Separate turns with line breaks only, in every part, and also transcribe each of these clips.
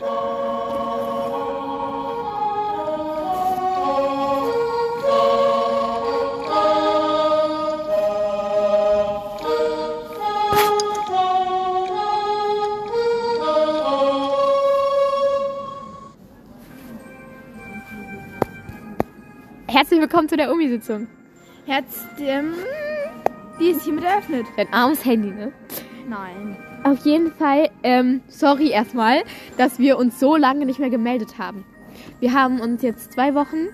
Herzlich willkommen zu der Umi-Sitzung.
Herz, ähm, die ist hiermit eröffnet.
Dein armes Handy, ne?
Nein.
Auf jeden Fall, ähm, sorry erstmal, dass wir uns so lange nicht mehr gemeldet haben. Wir haben uns jetzt zwei Wochen,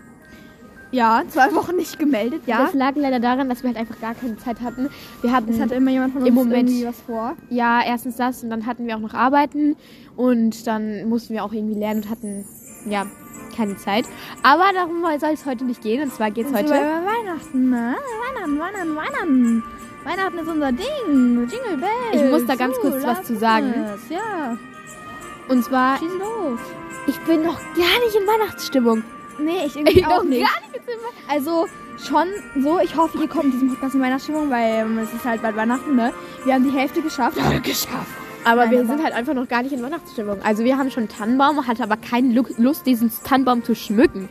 Ja, zwei Wochen nicht gemeldet, ja.
das lag leider daran, dass wir halt einfach gar keine Zeit hatten. Wir hatten,
Es hatte immer jemand von uns
Im Moment-
irgendwie was vor.
ja, erstens das und dann hatten wir auch noch Arbeiten und dann mussten wir auch irgendwie lernen und hatten, ja, keine Zeit. Aber darum soll es heute nicht gehen und zwar geht es heute...
über Weihnachten, ne? Weihnachten, Weihnachten, Weihnachten. Weihnachten ist unser Ding. Jingle Bells.
Ich muss da ganz
So,
kurz was zu sagen.
es. Ja,
Und zwar,
schieß los.
ich bin noch gar nicht in Weihnachtsstimmung.
Nee, ich irgendwie
Ich
auch
noch
nicht.
gar nicht in
Also schon so, ich hoffe, ihr kommt in diesem Podcast in Weihnachtsstimmung, weil ähm, es ist halt bald Weihnachten, ne? Wir haben die Hälfte geschafft. Aber geschafft.
Aber
Nein,
wir
aber-
sind halt einfach noch gar nicht in Weihnachtsstimmung. Also wir haben schon einen Tannenbaum, hatte aber keine Lu- Lust, diesen Tannenbaum zu schmücken.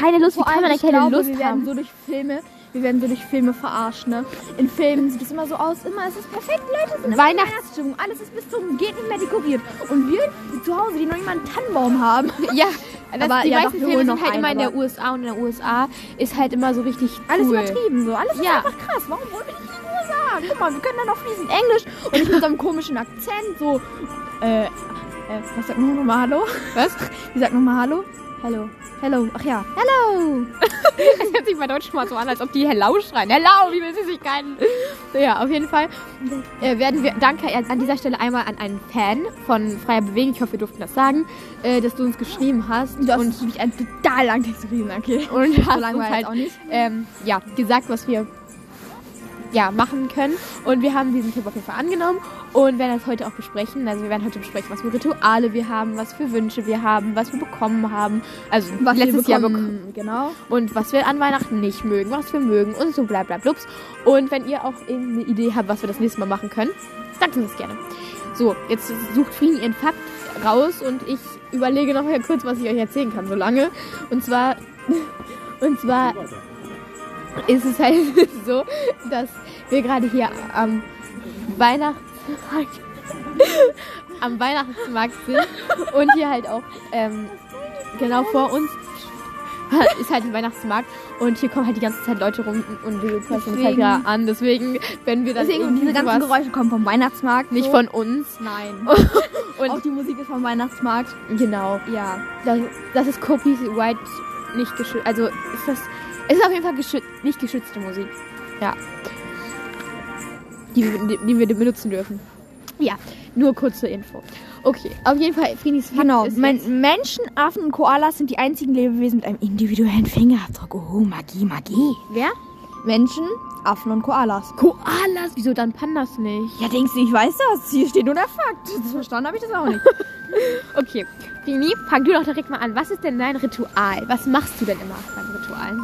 Keine Lust, wie
Vor
kann
allem,
man da keine
glaube,
Lust
wir werden
haben?
so durch Filme, wir werden so durch Filme verarscht, ne? In Filmen sieht es immer so aus, immer ist es perfekt, Leute sind Weihnachtsstimmung, alles ist bis zum geht nicht mehr dekoriert. Und wir die zu Hause, die noch nicht mal einen Tannenbaum haben.
ja, das,
Aber
die
ja,
meisten Filme sind
noch
halt immer in der USA und in der USA ist halt immer so richtig
Alles
cool.
übertrieben so, alles ist
Ja.
einfach krass. Warum wollen wir nicht in den USA? Guck mal, wir können dann noch fließend Englisch und nicht mit so einem komischen Akzent, so, äh, äh, was sagt man nochmal Hallo?
Was?
Wie sagt nochmal Hallo? Hello. Hello. Ach ja. Hello.
Das hört sich bei Deutsch mal so an, als ob die Hello schreien. Hello, wie will sie sich keinen? Ja, auf jeden Fall äh, werden wir, danke an dieser Stelle einmal an einen Fan von Freier Bewegung, ich hoffe, wir durften das sagen, äh, dass du uns geschrieben hast.
Du hast
und
wirklich einen total langen Text geschrieben, okay.
und
So
hast
lang
uns halt
auch nicht.
ähm, ja, gesagt, was wir ja, machen können. Und wir haben diesen Tipp auf jeden Fall angenommen und werden das heute auch besprechen. Also wir werden heute besprechen, was für Rituale wir haben, was für Wünsche wir haben, was wir bekommen haben. Also
Was
letztes
wir
Jahr bekommen.
bekommen, genau.
Und was wir an Weihnachten nicht mögen, was wir mögen und so bla bla blups. Und wenn ihr auch irgendeine Idee habt, was wir das nächste Mal machen können, sagt uns das gerne. So, jetzt sucht Frieden ihren Fakt raus und ich überlege noch mal kurz, was ich euch erzählen kann, so lange. Und zwar, und zwar ist es halt so, dass wir gerade hier am Weihnachtsmarkt, am Weihnachtsmarkt sind und hier halt auch ähm, genau vor uns ist halt ein Weihnachtsmarkt und hier kommen halt die ganze Zeit Leute rum und wir passen uns halt wieder an. Deswegen, wenn wir dann
Deswegen, diese ganzen Geräusche kommen vom Weihnachtsmarkt.
nicht
so.
von uns.
Nein.
Und
Auch die Musik ist vom Weihnachtsmarkt.
genau,
Ja.
das, das ist Copyright nicht geschützt. Also ist das, es ist auf jeden Fall geschützt, nicht geschützte Musik. Ja. Die, wir- die, die wir benutzen dürfen. Ja, nur kurze Info. Okay, auf jeden Fall, Frinis Fakt
Genau. Men Menschen, Affen und Koalas sind die einzigen Lebewesen mit einem individuellen Fingerabdruck. Oh, Magie, Magie.
Wer?
Menschen, Affen und Koalas.
Koalas, wieso dann Pandas nicht?
Ja, denkst du, ich weiß das? Hier steht nur der Fakt. Verstanden habe ich das auch nicht.
Okay, Frini, fang du doch direkt mal an. Was ist denn dein Ritual? Was machst du denn immer beim Ritual?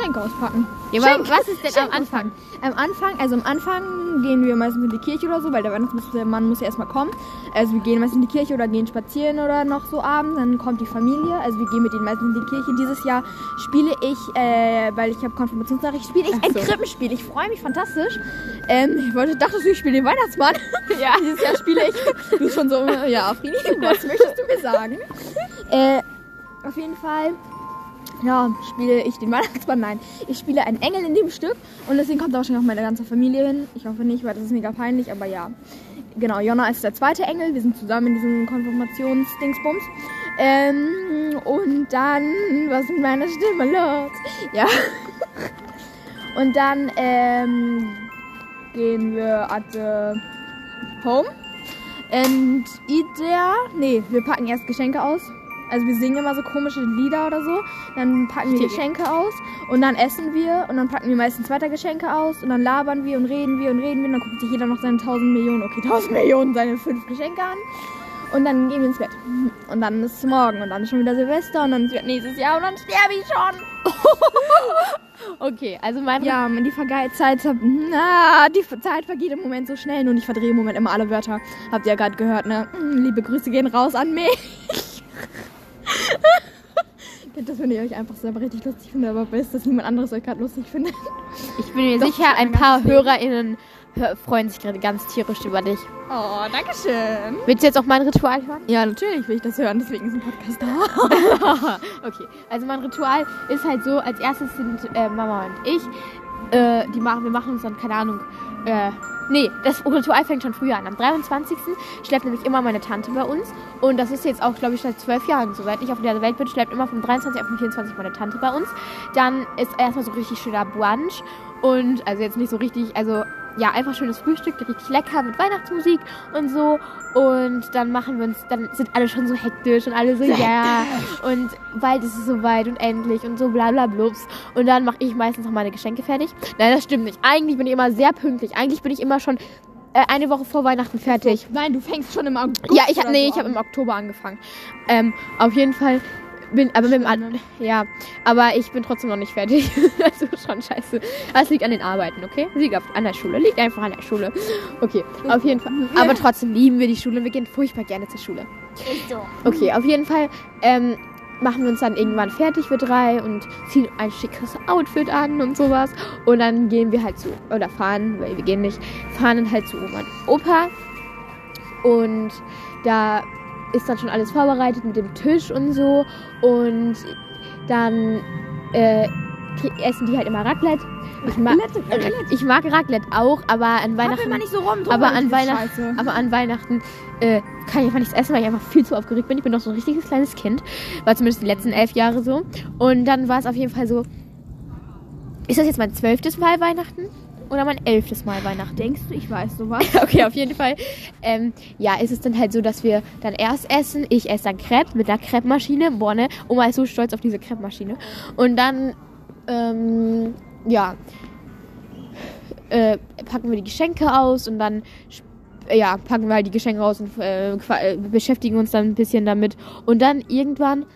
Schenke auspacken.
Ja, aber was ist denn am
Schenk
Anfang?
Am Anfang, also am Anfang gehen wir meistens in die Kirche oder so, weil der Weihnachtsmann muss ja erstmal kommen. Also wir gehen meistens in die Kirche oder gehen spazieren oder noch so abends. Dann kommt die Familie. Also wir gehen mit denen meistens in die Kirche. Dieses Jahr spiele ich, äh, weil ich habe Konfirmationsnachricht, spiele ich
Ach
ein
so.
Krippenspiel. Ich freue mich fantastisch. Ähm, ich wollte, dachtest du, ich spiele den Weihnachtsmann?
Ja.
Dieses Jahr spiele ich. Du schon so, ja, Frini, was möchtest du mir sagen? Äh, auf jeden Fall ja, spiele ich den Weihnachtsmann? Nein. Ich spiele einen Engel in dem Stück und deswegen kommt da wahrscheinlich auch meine ganze Familie hin. Ich hoffe nicht, weil das ist mega peinlich, aber ja. Genau, Jonna ist der zweite Engel. Wir sind zusammen in diesem Konfirmationsdingsbums. Ähm, und dann, was mit meiner Stimme los? Ja. Und dann, ähm, gehen wir at the home. And eat there. Nee, wir packen erst Geschenke aus. Also wir singen immer so komische Lieder oder so. Dann packen wir Geschenke aus und dann essen wir und dann packen wir meistens weiter Geschenke aus und dann labern wir und reden wir und reden wir und dann guckt sich jeder noch seine 1000 Millionen, okay, 1000 Millionen, seine fünf Geschenke an. Und dann gehen wir ins Bett. Und dann ist es morgen und dann ist schon wieder Silvester und dann ist nächstes Jahr und dann sterbe ich schon.
okay, also mein.
Ja, man, die Vergeizzeit. Na, ah, die Zeit vergeht im Moment so schnell und ich verdrehe im Moment immer alle Wörter. Habt ihr ja gerade gehört, ne? Hm, liebe Grüße gehen raus an mich. Kennt das, finde ich euch einfach selber richtig lustig finde, aber wisst, dass niemand anderes euch gerade lustig findet?
Ich bin mir
Doch,
sicher, ein paar HörerInnen freuen sich gerade ganz tierisch über dich.
Oh, danke schön.
Willst du jetzt auch mein Ritual hören?
Ja, natürlich will ich das hören, deswegen ist ein Podcast da.
okay, also mein Ritual ist halt so, als erstes sind äh, Mama und ich, äh, die machen, wir machen uns dann, keine Ahnung, äh, nee, das Ritual fängt schon früher an. Am 23. schleppt nämlich immer meine Tante bei uns und das ist jetzt auch, glaube ich, seit zwölf Jahren so. Seit ich auf der Welt bin, schleppt immer vom 23 auf den 24 meine Tante bei uns. Dann ist erstmal so richtig schöner Brunch und, also jetzt nicht so richtig, also ja, einfach schönes Frühstück, richtig lecker mit Weihnachtsmusik und so. Und dann machen wir uns, dann sind alle schon so hektisch und alle so, ja. Und bald ist es soweit und endlich und so bla bla blubs. Und dann mache ich meistens noch meine Geschenke fertig. Nein, das stimmt nicht. Eigentlich bin ich immer sehr pünktlich. Eigentlich bin ich immer schon äh, eine Woche vor Weihnachten fertig.
Nein, du fängst schon im August.
Ja, ich nee,
so
ich habe im Oktober angefangen. Ähm, auf jeden Fall bin aber mit dem ja, aber ich bin trotzdem noch nicht fertig. also schon scheiße. Es liegt an den Arbeiten, okay? Liegt auf, an der Schule, liegt einfach an der Schule. Okay, auf jeden Fall. Aber trotzdem lieben wir die Schule. Wir gehen furchtbar gerne zur Schule. Okay, auf jeden Fall ähm, machen wir uns dann irgendwann fertig für drei und ziehen ein schickes Outfit an und sowas. Und dann gehen wir halt zu, oder fahren, weil wir gehen nicht, fahren dann halt zu Oma und Opa. Und da ist dann schon alles vorbereitet mit dem Tisch und so. Und dann äh, essen die halt immer Raclette. Ich, ma
Raclette, Raclette.
ich mag Raclette auch, aber an
Weihnachten. Mal nicht so rum
aber an
scheiße.
aber an Weihnachten äh, kann ich einfach nichts essen, weil ich einfach viel zu aufgeregt bin. Ich bin noch so ein richtiges kleines Kind. War zumindest die letzten elf Jahre so. Und dann war es auf jeden Fall so. Ist das jetzt mein zwölftes Mal Weihnachten? Oder mein elftes Mal Weihnachten?
Denkst du, ich weiß sowas?
Okay, auf jeden Fall. Ähm, ja, ist es dann halt so, dass wir dann erst essen. Ich esse dann Crepe mit einer Crepe-Maschine. Boah, ne? Oma ist so stolz auf diese Crepe-Maschine. Und dann, ähm, ja, äh, packen wir die Geschenke aus und dann, ja, packen wir halt die Geschenke aus und äh, äh, beschäftigen uns dann ein bisschen damit. Und dann irgendwann,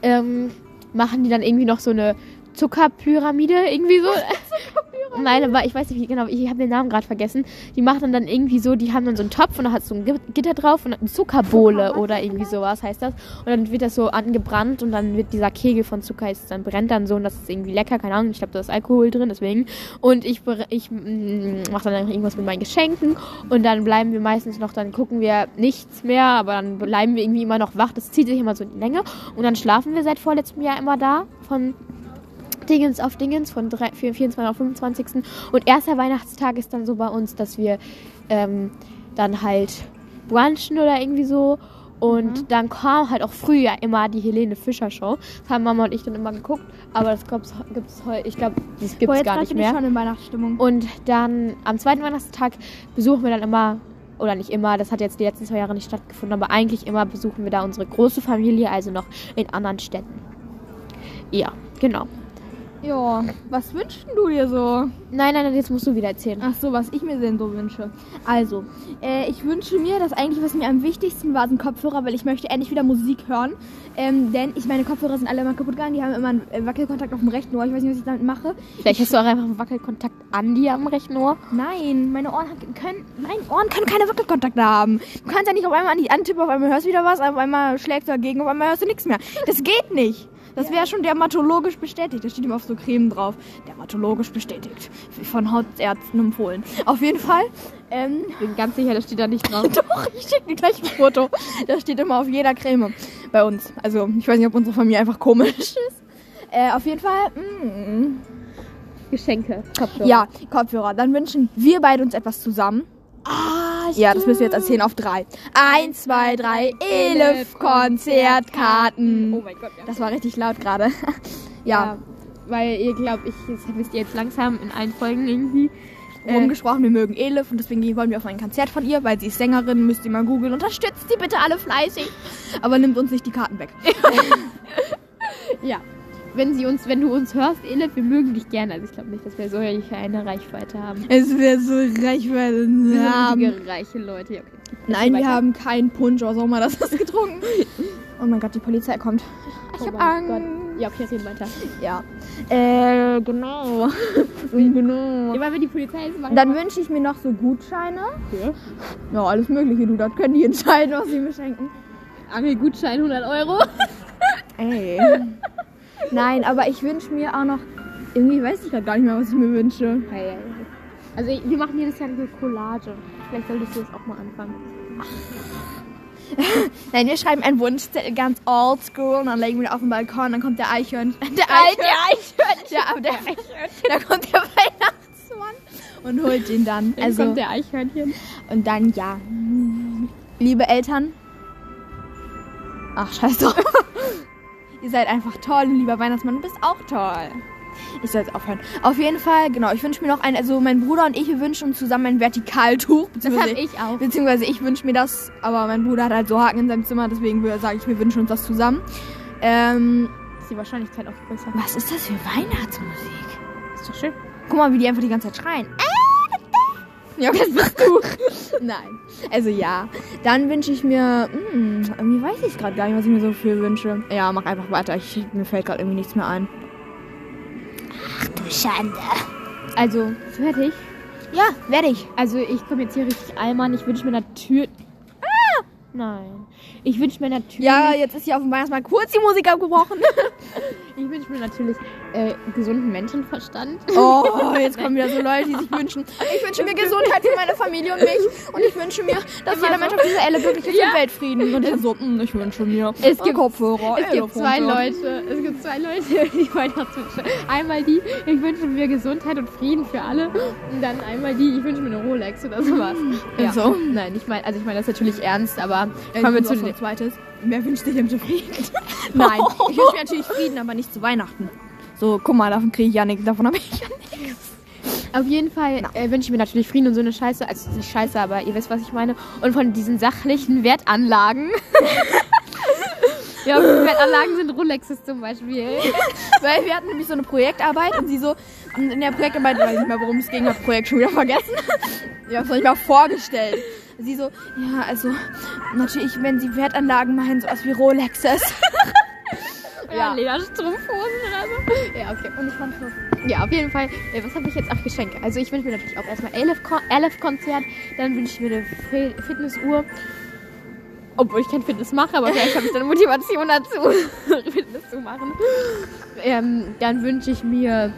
ähm, machen die dann irgendwie noch so eine Zuckerpyramide, irgendwie so. Nein, aber ich weiß nicht wie genau, ich habe den Namen gerade vergessen. Die machen dann irgendwie so, die haben dann so einen Topf und da hat so ein Gi- Gitter drauf und eine Zuckerbohle oder irgendwie sowas heißt das. Und dann wird das so angebrannt und dann wird dieser Kegel von Zucker, ist, dann brennt dann so und das ist irgendwie lecker, keine Ahnung, ich glaube, da ist Alkohol drin, deswegen. Und ich, ich mache dann irgendwas mit meinen Geschenken und dann bleiben wir meistens noch, dann gucken wir nichts mehr, aber dann bleiben wir irgendwie immer noch wach. Das zieht sich immer so in die Länge und dann schlafen wir seit vorletztem Jahr immer da von Dingens auf Dingens von drei- vier- 24. auf 25. Und erster Weihnachtstag ist dann so bei uns, dass wir ähm, dann halt brunchen oder irgendwie so. Und dann kam halt auch früher immer die Helene Fischer Show. Das haben Mama und ich dann immer geguckt. Aber das gibt's, gibt's heute, ich glaube, das gibt's
jetzt
gar nicht
bin ich
mehr.
schon in Weihnachtsstimmung.
Und dann am zweiten Weihnachtstag besuchen wir dann immer, oder nicht immer, das hat jetzt die letzten zwei Jahre nicht stattgefunden, aber eigentlich immer besuchen wir da unsere große Familie, also noch in anderen Städten. Ja, genau.
Ja, was wünschst du dir so?
Nein, nein, nein, jetzt musst du wieder erzählen.
Ach so, was ich mir denn so wünsche. Also, äh, ich wünsche mir, dass eigentlich, was mir am wichtigsten war, sind Kopfhörer, weil ich möchte endlich wieder Musik hören. Ähm, denn ich meine Kopfhörer sind alle immer kaputt gegangen. Die haben immer einen äh, Wackelkontakt auf dem rechten Ohr. Ich weiß nicht, was ich damit mache.
Vielleicht hast du auch einfach einen Wackelkontakt an dir am rechten Ohr.
Nein, meine Ohren können, meine Ohren können keine Wackelkontakte haben. Du kannst ja nicht auf einmal an die antippen, auf einmal hörst du wieder was, auf einmal schlägst du dagegen, auf einmal hörst du nichts mehr. Das geht nicht. Das wäre schon dermatologisch bestätigt. Da steht immer auf so Creme drauf. Dermatologisch bestätigt. Von Hautärzten empfohlen. Auf jeden Fall. Ähm,
Bin ganz sicher, das steht da nicht drauf.
doch, ich schicke dir gleich ein Foto. Das steht immer auf jeder Creme bei uns. Also, ich weiß nicht, ob unsere Familie einfach komisch ist. Äh, auf jeden Fall. Mm,
Geschenke, Kopfhörer.
ja, Kopfhörer. Dann wünschen wir beide uns etwas zusammen.
Ah,
Ja, das müssen wir jetzt erzählen auf drei. Eins, zwei, drei, Elif Konzertkarten.
Oh mein Gott, ja.
Das war richtig laut gerade. ja,
Weil ihr glaubt, ich, das wisst ihr jetzt langsam in allen Folgen irgendwie. Äh,
rumgesprochen, wir mögen Elif und deswegen wollen wir auf ein Konzert von ihr, weil sie ist Sängerin, müsst ihr mal googeln. Unterstützt sie bitte alle fleißig. Aber nimmt uns nicht die Karten weg.
ja. Wenn sie uns, wenn du uns hörst, Elif, wir mögen dich gerne. Also ich glaube nicht, dass wir so eine Reichweite haben.
Es wäre so reich, weil
Wir richtige reiche Leute. Ja, okay.
Nein, wir haben keinen Punsch oder so mal das was getrunken. Oh mein Gott, die Polizei kommt. Ich
Oh
hab
mein
Angst.
Gott. Ja, okay, reden weiter.
Ja. Äh, genau. genau.
Ja, weil wir die Polizei jetzt machen.
Dann wünsche ich mir noch so Gutscheine.
Ja.
Ja, alles Mögliche, du. Das können die entscheiden, was sie mir schenken.
Angelgutschein 100 Euro.
Ey. Nein, aber ich wünsche mir auch noch. Irgendwie weiß ich gerade gar nicht mehr, was ich mir wünsche.
Hey, hey. Also wir machen jedes Jahr eine Collage. Vielleicht solltest du das auch mal anfangen.
Nein, wir schreiben einen Wunschzettel ganz oldschool und dann legen wir ihn auf den Balkon. Dann kommt der Eichhörnchen. Der
Eichhörnchen.
Der, der, da kommt der Weihnachtsmann und holt ihn dann.
Dann
Also,
kommt der Eichhörnchen.
und dann ja. Liebe Eltern. Ach, scheiß drauf. Ihr seid einfach toll und lieber Weihnachtsmann, du bist auch toll. Ich soll jetzt aufhören. Auf jeden Fall, genau, ich wünsche mir noch ein, also mein Bruder und ich, wir wünschen uns zusammen ein Vertikaltuch.
Das habe ich auch.
Beziehungsweise ich wünsche mir das, aber mein Bruder hat halt so Haken in seinem Zimmer, deswegen sage ich, wir wünschen uns das zusammen. Ähm,
Ist die Wahrscheinlichkeit auch größer.
was ist das für Weihnachtsmusik?
Ist doch schön.
Guck mal, wie die einfach die ganze Zeit schreien. Ja, das bist du. Nein. Also ja. Dann wünsche ich mir, hm, irgendwie weiß ich gerade gar nicht, was ich mir so viel wünsche. Ja, mach einfach weiter. Ich, mir fällt gerade irgendwie nichts mehr ein. Ach du Schande.
Also, fertig.
Ja, werde ich.
Also ich komme jetzt hier richtig allmann. Ich wünsche mir natürlich... Ah! Nein. Ich wünsche mir natürlich...
Ja, jetzt ist hier auf dem Weihnachtsmarkt kurz die Musik abgebrochen.
Ich wünsche mir natürlich äh, gesunden Menschenverstand.
Oh, jetzt kommen wieder so Leute, die sich wünschen. Ich wünsche mir Gesundheit für meine Familie und mich. Und ich wünsche mir, dass jeder Mensch auf dieser Erde glücklich ist
Ja.
und Weltfrieden. Und ich so, hm, ich wünsche mir
Es gibt-
Kopfhörer.
Es gibt zwei. Leute, es gibt zwei Leute, die Weihnachtswünsche. Einmal die, ich wünsche mir Gesundheit und Frieden für alle. Und dann einmal die, ich wünsche mir eine Rolex oder sowas. Ja.
So.
Nein, ich meine, also ich meine das natürlich ernst, aber
Äh,
kommen wir zu
ein zweites. Wer wünscht sich denn Frieden? Nein, ich wünsche mir natürlich Frieden, aber nicht zu Weihnachten. So, guck mal, davon kriege ich ja nichts. Davon habe ich ja nichts.
Auf jeden Fall äh, wünsche ich mir natürlich Frieden und so eine Scheiße. Also nicht Scheiße, aber ihr wisst, was ich meine. Und von diesen sachlichen Wertanlagen. ja, Wertanlagen sind Rolexes zum Beispiel.
Weil wir hatten nämlich so eine Projektarbeit und sie so, und in der Projektarbeit, weiß ich nicht mehr, worum es ging, das Projekt schon wieder vergessen. Ja, das habe ich mal vorgestellt. Sie so, ja, also, natürlich, wenn sie Wertanlagen meinen, so was wie Rolexes.
Ja. Lederstrumpfhosen oder so. Ja, okay. Und ich fand so. Ja, auf jeden Fall. Äh, was habe ich jetzt? Ach, Geschenke. Also ich wünsche mir natürlich auch erstmal Elef-Konzert. Dann wünsche ich mir eine Fi- Fitnessuhr. Obwohl ich kein Fitness mache, aber vielleicht habe ich dann Motivation dazu, Fitness zu machen. Ähm, dann wünsche ich mir.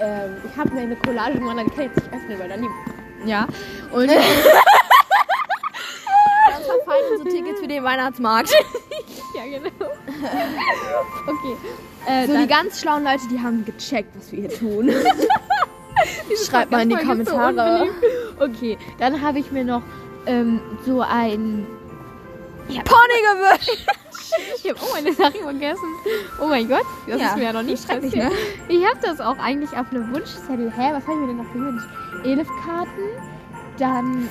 Ähm, ich habe mir eine Collage gemacht, dann kann ich jetzt nicht öffnen, weil dann die. Ja. Und.
Das verfallen unsere Tickets für den Weihnachtsmarkt.
ja, genau. Okay. Äh,
So, die ganz schlauen Leute, die haben gecheckt, was wir hier tun. Schreibt mal in die
so
Kommentare.
unbeliebt. okay, dann habe ich mir noch ähm, so ein.
Pony gewünscht.
Ich habe auch meine Sachen vergessen. Oh mein Gott, das
Ja,
ist mir ja noch nicht
schrecklich,
passiert. Ich habe das auch eigentlich auf einem Wunschzettel. Hä, was habe ich mir denn noch gewünscht? Elefkarten, dann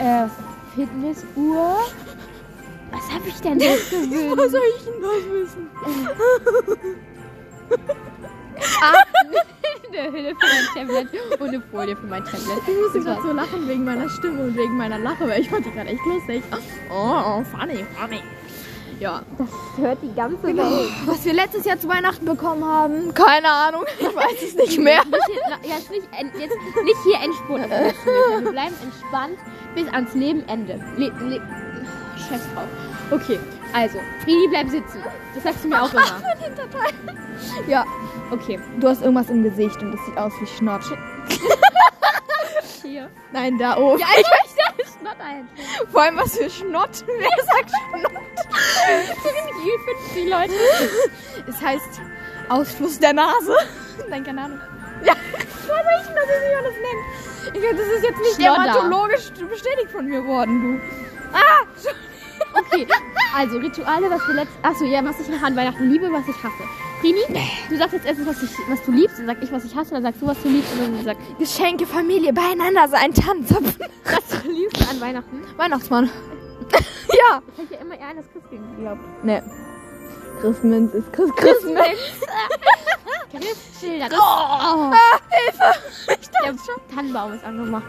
äh, Fitnessuhr. Was habe ich denn noch gewünscht?
Was soll ich denn das wissen?
Ah, eine Hülle für mein Tablet und eine Folie für mein Tablet.
Ich musste gerade so lachen wegen meiner Stimme und wegen meiner Lache, weil ich fand die gerade echt lustig. Oh, funny, funny. Ja.
Das hört die ganze Welt.
Was wir letztes Jahr zu Weihnachten bekommen haben, keine Ahnung, ich weiß es nicht mehr.
Jetzt, nicht, jetzt nicht hier Endspurt. Wir bleiben entspannt bis ans Lebenende. Le, le, Scheiß drauf. Okay, also, Frini, bleib sitzen. Das sagst du mir auch immer.
Ja,
Okay,
du hast irgendwas im Gesicht und das sieht aus wie Schnott.
hier.
Nein, da oben.
Ja, ich möchte das Schnott ein.
Vor allem was für Schnott. Wer sagt Schnott?
Die 50 Leute.
Es heißt Ausfluss der Nase. Nein, keine Ahnung. Ja, was ich denn das jetzt nicht alles nennen? Ich, das ist jetzt nicht
Schnodder.
dermatologisch bestätigt von mir worden, du. Ah!
Okay, also Rituale, was wir letzt... Achso, ja, was ich an Weihnachten liebe, was ich hasse. Frini, du sagst jetzt erstens, was, ich, was du liebst, dann sag ich, was ich hasse, dann sagst du, was du liebst, und dann sag
Geschenke, Familie, beieinander sein, Tanzapfen.
was du liebst an Weihnachten.
Weihnachtsmann. ja.
Ich hätte ja immer eher an das Christkind geglaubt.
Ne. Christmas ist Chris Christmas.
Christschilder. Das
Oh, Hilfe. Ich
Der Tannenbaum ist angemacht.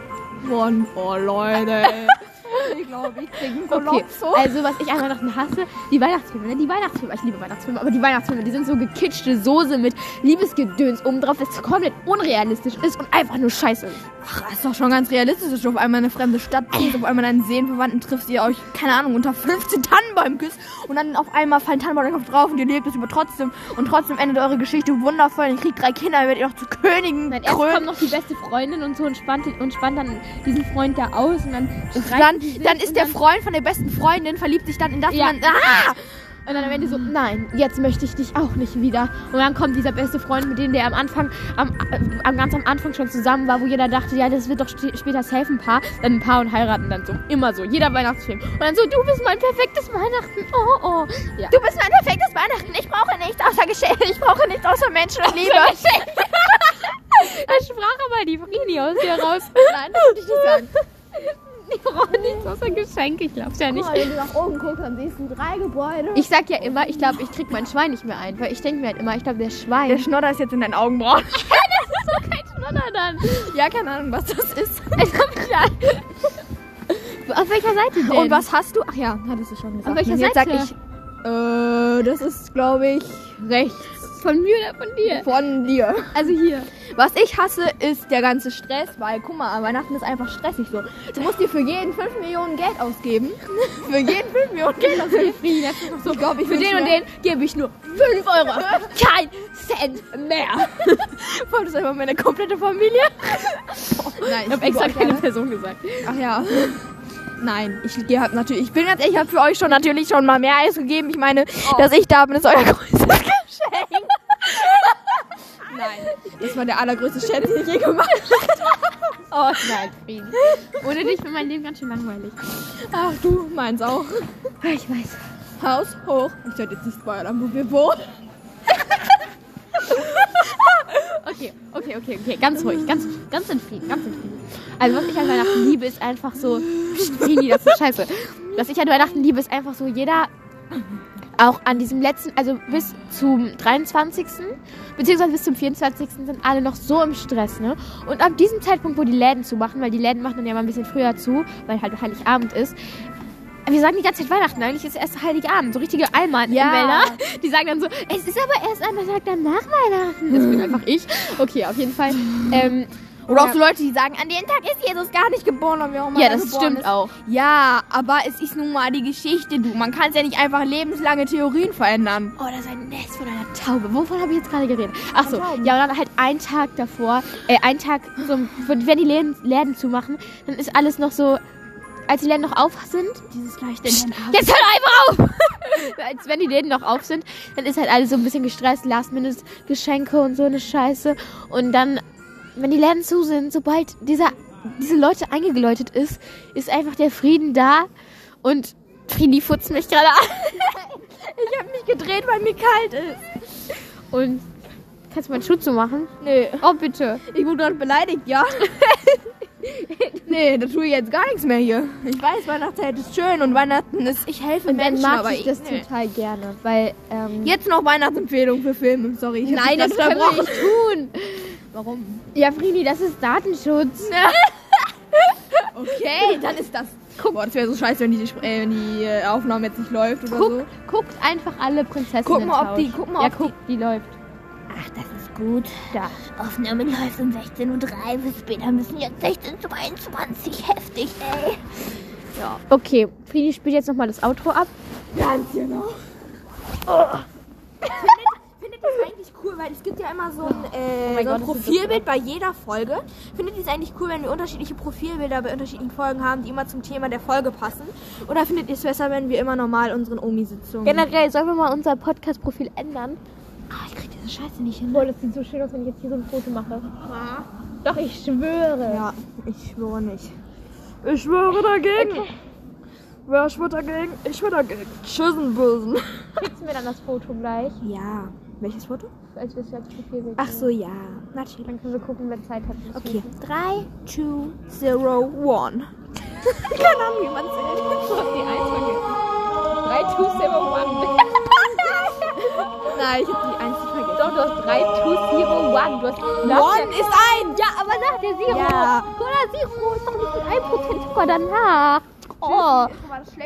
One for Leute. Ich glaube, ich krieg einen
Okay, also was ich an Weihnachten hasse, die Weihnachtsfilme, ne? Die Weihnachtsfilme, ich liebe Weihnachtsfilme, aber die Weihnachtsfilme, die sind so gekitschte Soße mit Liebesgedöns obendrauf, das komplett unrealistisch ist und einfach nur scheiße ist.
Ach, ist doch schon ganz realistisch, dass du auf einmal in eine fremde Stadt ziehst, auf einmal deinen Seelenverwandten triffst, ihr euch, keine Ahnung, unter 15 Tannenbäumen küsst und dann auf einmal fallen Tannenbäume auf drauf und ihr lebt es über trotzdem und trotzdem endet eure Geschichte wundervoll. Ihr kriegt drei Kinder, ihr werdet ihr noch zu Königen
Dann erst kommt noch die beste Freundin und so und spannt, und spannt dann diesen Freund da aus und dann
Dann, dann ist der
dann,
Freund von der besten Freundin, verliebt sich dann in das
Ja.
und dann, ah!
Und dann am Ende so, nein, jetzt möchte ich dich auch nicht wieder. Und dann kommt dieser beste Freund, mit dem der am Anfang, am, am ganz am Anfang schon zusammen war, wo jeder dachte, ja, das wird doch später safe ein Paar. Dann ein Paar und heiraten dann so. Immer so. Jeder Weihnachtsfilm. Und dann so, du bist mein perfektes Weihnachten. Oh, oh. Ja.
Du bist mein perfektes Weihnachten. Ich brauche nichts außer Geschenke. Ich brauche nichts außer Menschen und Liebe.
Da sprach aber die Frini aus dir raus.
Nein, das würde ich nicht sagen.
Ich brauche nichts außer Geschenke. Ich glaub's ja nicht.
Guck mal, wenn du nach oben guckst, dann siehst du drei Gebäude.
Ich sag ja immer, ich glaube, ich krieg mein Schwein nicht mehr ein. Weil ich denke mir halt immer, ich glaube, der Schwein.
der Schnodder ist jetzt in deinen Augenbrauen.
das ist doch kein Schnodder dann.
Ja, keine Ahnung, was das ist.
Ich glaub, ja. Auf welcher Seite denn?
Und was hast du? Ach ja, hattest du schon gesagt.
Auf welcher
Und jetzt
Seite?
sag ich, äh, das ist, glaube ich,
Rechts. Von mir oder von dir?
von dir.
Also hier.
Was ich hasse, ist der ganze Stress, weil, guck mal, Weihnachten ist einfach stressig so. Du musst dir für jeden 5 Millionen Geld ausgeben. für jeden 5 Millionen Geld ausgeben.
Frieden, so.
Ich glaube, ich
Für den und den gebe ich nur 5 Euro. Kein Cent mehr.
Voll, das ist einfach meine komplette Familie. Nein,
Ich habe extra keine Person gesagt.
Ach ja. Nein, ich gehe halt natürlich. Ich bin ganz ehrlich, ich habe für euch schon natürlich schon mal mehr ausgegeben. Ich meine, dass ich da bin, ist euer größtes Geschenk. Nein, das war der allergrößte Scherz, den ich je gemacht
Oh nein, Frieden. Ohne dich wäre mein Leben ganz schön langweilig.
habe. Ach du, meins auch.
Ich weiß.
Haus hoch. Ich sollte jetzt nicht spoilern, wo wir wohnen.
Okay, okay, okay, okay. Ganz ruhig, ganz, ganz in Frieden, ganz in Frieden. Also was ich an Weihnachten liebe, ist einfach so. Psst, das ist scheiße. Was ich an Weihnachten liebe, ist einfach so, jeder auch an diesem letzten, also bis zum 23. beziehungsweise bis zum 24. sind alle noch so im Stress, ne? Und ab diesem Zeitpunkt, wo die Läden zumachen, weil die Läden machen dann ja mal ein bisschen früher zu, weil halt Heiligabend ist. Wir sagen die ganze Zeit Weihnachten, eigentlich ist erst Heiligabend. So richtige Alman
Ja.
Wälder. Die sagen dann so, es ist aber erst ein Tag danach Weihnachten. Das bin einfach ich. Okay, auf jeden Fall. Ähm,
Oder auch
Ja.
so Leute, die sagen, an dem Tag ist Jesus gar nicht geboren, und wie auch immer
ja, das stimmt
ist.
auch.
Ja, aber es ist nun mal die Geschichte, du. Man kann es ja nicht einfach lebenslange Theorien verändern.
Oh, das ist ein Nest von einer Taube. Wovon habe ich jetzt gerade geredet? Ach so, ja, und dann halt einen Tag davor, äh, einen Tag, so, wenn die Läden, Läden zumachen, dann ist alles noch so, als die Läden noch auf sind.
Dieses in den
Jetzt hör einfach auf! als wenn die Läden noch auf sind, dann ist halt alles so ein bisschen gestresst, Last-Minute-Geschenke und so eine Scheiße. Und dann, wenn die Läden zu sind, sobald dieser, diese Leute eingeläutet ist, ist einfach der Frieden da und Frini futzt mich gerade an.
Ich habe mich gedreht, weil mir kalt ist.
Und kannst du meinen Schuh zumachen?
Nee,
Oh, bitte.
ich wurde gerade beleidigt, ja. nee, da tue ich jetzt gar nichts mehr hier. Ich weiß, Weihnachtszeit ist schön und Weihnachten ist, ich helfe
Und
Menschen,
mag
aber
ich das
nee.
total gerne, weil, ähm,
Jetzt noch Weihnachtsempfehlung für Filme, sorry. Ich
Nein, das können wir nicht tun.
Warum?
Ja, Frini, das ist Datenschutz.
Okay, dann ist das. Boah, das wäre so scheiße, wenn die, äh, wenn die äh, Aufnahme jetzt nicht läuft oder
Guck,
so.
Guckt einfach alle Prinzessinnen.
Guck mal, ob die- guck mal,
ja,
ob die-
guck, die läuft.
Ach, das ist gut.
Da.
Aufnahme läuft um 16.03 Uhr. Später müssen jetzt 16.22 Heftig, ey.
Okay, Frini spielt jetzt nochmal das Outro ab.
Ganz genau. Findet es eigentlich cool, weil es gibt ja immer so ein, äh,
Oh
so ein
Gott, das
Profilbild bei jeder Folge. Findet ihr es eigentlich cool, wenn wir unterschiedliche Profilbilder bei unterschiedlichen Folgen haben, die immer zum Thema der Folge passen? Oder findet ihr es besser, wenn wir immer normal unseren Omi-Sitzungen...
Generell, sollen wir mal unser Podcast-Profil ändern?
Ah, ich krieg diese Scheiße nicht hin.
Boah, das sieht so schön aus, wenn ich jetzt hier so ein Foto mache. Doch, ich schwöre.
Ja, ich schwöre nicht. Ich schwöre dagegen. Wer schwört dagegen? Ich schwöre dagegen. Tschüssen, Bösen.
Schickst du mir dann das Foto gleich,
Ja. Welches Foto?
als wir es als Profilbild
Ach so, ja. Natürlich.
Dann können wir gucken, wer Zeit hat.
Okay.
Foto.
3, 2, 0, 1. Keine Ahnung, wie man zählt.
Du hast die 1 vergessen. 3, 2, 7, 1.
Nein, ich hab die 1 vergessen.
Doch, du hast 3, 2, 0, 1. Du hast nach
One
der-
ist ein.
Ja, aber nach der Zero.
Ja.
Oder Zero ist doch nicht mit 1% Zucker danach.
Oh.